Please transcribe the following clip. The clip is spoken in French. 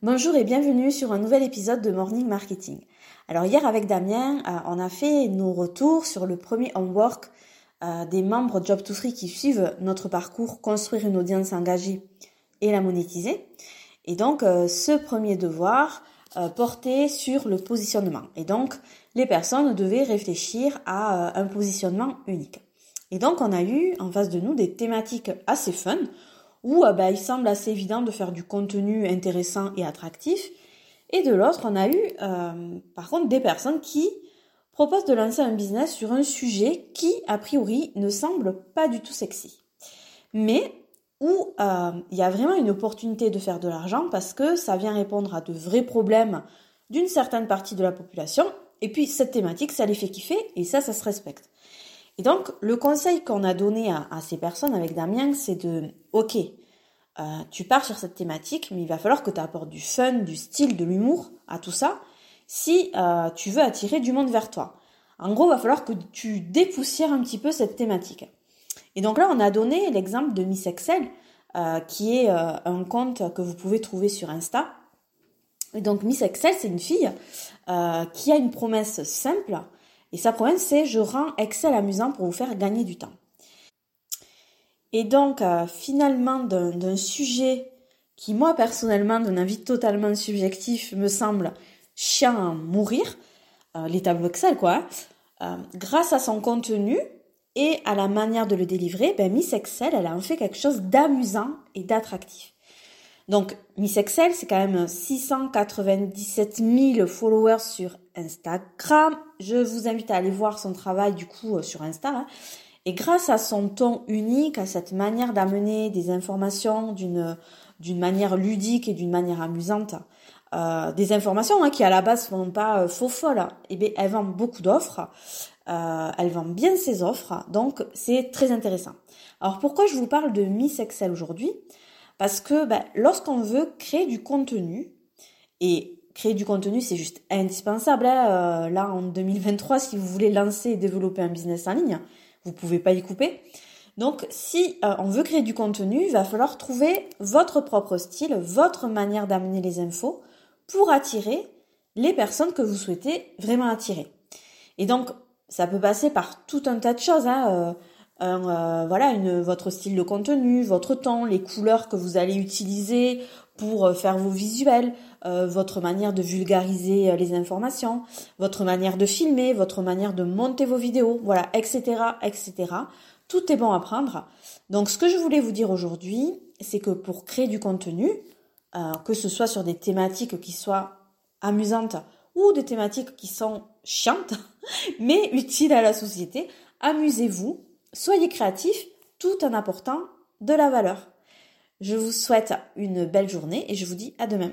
Bonjour et bienvenue sur un nouvel épisode de Morning Marketing. Alors hier avec Damien, euh, on a fait nos retours sur le premier homework euh, des membres Job to Free qui suivent notre parcours construire une audience engagée et la monétiser. Et donc euh, ce premier devoir portait sur le positionnement. Et donc les personnes devaient réfléchir à un positionnement unique. Et donc on a eu en face de nous des thématiques assez fun où euh, bah, il semble assez évident de faire du contenu intéressant et attractif. Et de l'autre, on a eu euh, par contre des personnes qui proposent de lancer un business sur un sujet qui, a priori, ne semble pas du tout sexy. Mais où euh, il y a vraiment une opportunité de faire de l'argent parce que ça vient répondre à de vrais problèmes d'une certaine partie de la population. Et puis cette thématique, ça les fait kiffer et ça, ça se respecte. Et donc, le conseil qu'on a donné à, ces personnes avec Damien, c'est de, ok, euh, tu pars sur cette thématique, mais il va falloir que tu apportes du fun, du style, de l'humour à tout ça, si euh, tu veux attirer du monde vers toi. En gros, il va falloir que tu dépoussières un petit peu cette thématique. Et donc là, on a donné l'exemple de Miss Excel, euh, qui est un compte que vous pouvez trouver sur Insta. Et donc Miss Excel, c'est une fille qui a une promesse simple, et sa promesse, c'est je rends Excel amusant pour vous faire gagner du temps. Et donc, euh, finalement, d'un sujet qui, moi, personnellement, d'un avis totalement subjectif, me semble chiant à mourir, euh, les tableaux Excel, quoi, euh, grâce à son contenu et à la manière de le délivrer, ben, Miss Excel, elle a en fait quelque chose d'amusant et d'attractif. Donc, Miss Excel, c'est quand même 697 000 followers sur Instagram. Je vous invite à aller voir son travail du coup euh, sur Insta. Hein. Et grâce à son ton unique, à cette manière d'amener des informations d'une d'une manière ludique et d'une manière amusante, euh, des informations hein, qui à la base sont pas euh, faux folles, et eh bien elle vend beaucoup d'offres, elle vend bien ses offres, donc c'est très intéressant. Alors pourquoi je vous parle de Miss Excel aujourd'hui? Parce que ben, lorsqu'on veut créer du contenu, et créer du contenu, c'est juste indispensable. Hein, euh, là, en 2023, si vous voulez lancer et développer un business en ligne, vous pouvez pas y couper. Donc, si euh, on veut créer du contenu, il va falloir trouver votre propre style, votre manière d'amener les infos pour attirer les personnes que vous souhaitez vraiment attirer. Et donc, ça peut passer par tout un tas de choses. Hein, euh, euh, voilà, une, votre style de contenu, votre temps, les couleurs que vous allez utiliser pour euh, faire vos visuels, euh, votre manière de vulgariser les informations, votre manière de filmer, votre manière de monter vos vidéos, voilà, etc., etc. Tout est bon à prendre. Donc, ce que je voulais vous dire aujourd'hui, c'est que pour créer du contenu, que ce soit sur des thématiques qui soient amusantes ou des thématiques qui sont chiantes, mais utiles à la société, amusez-vous, Soyez créatifs tout en apportant de la valeur. Je vous souhaite une belle journée et je vous dis à demain.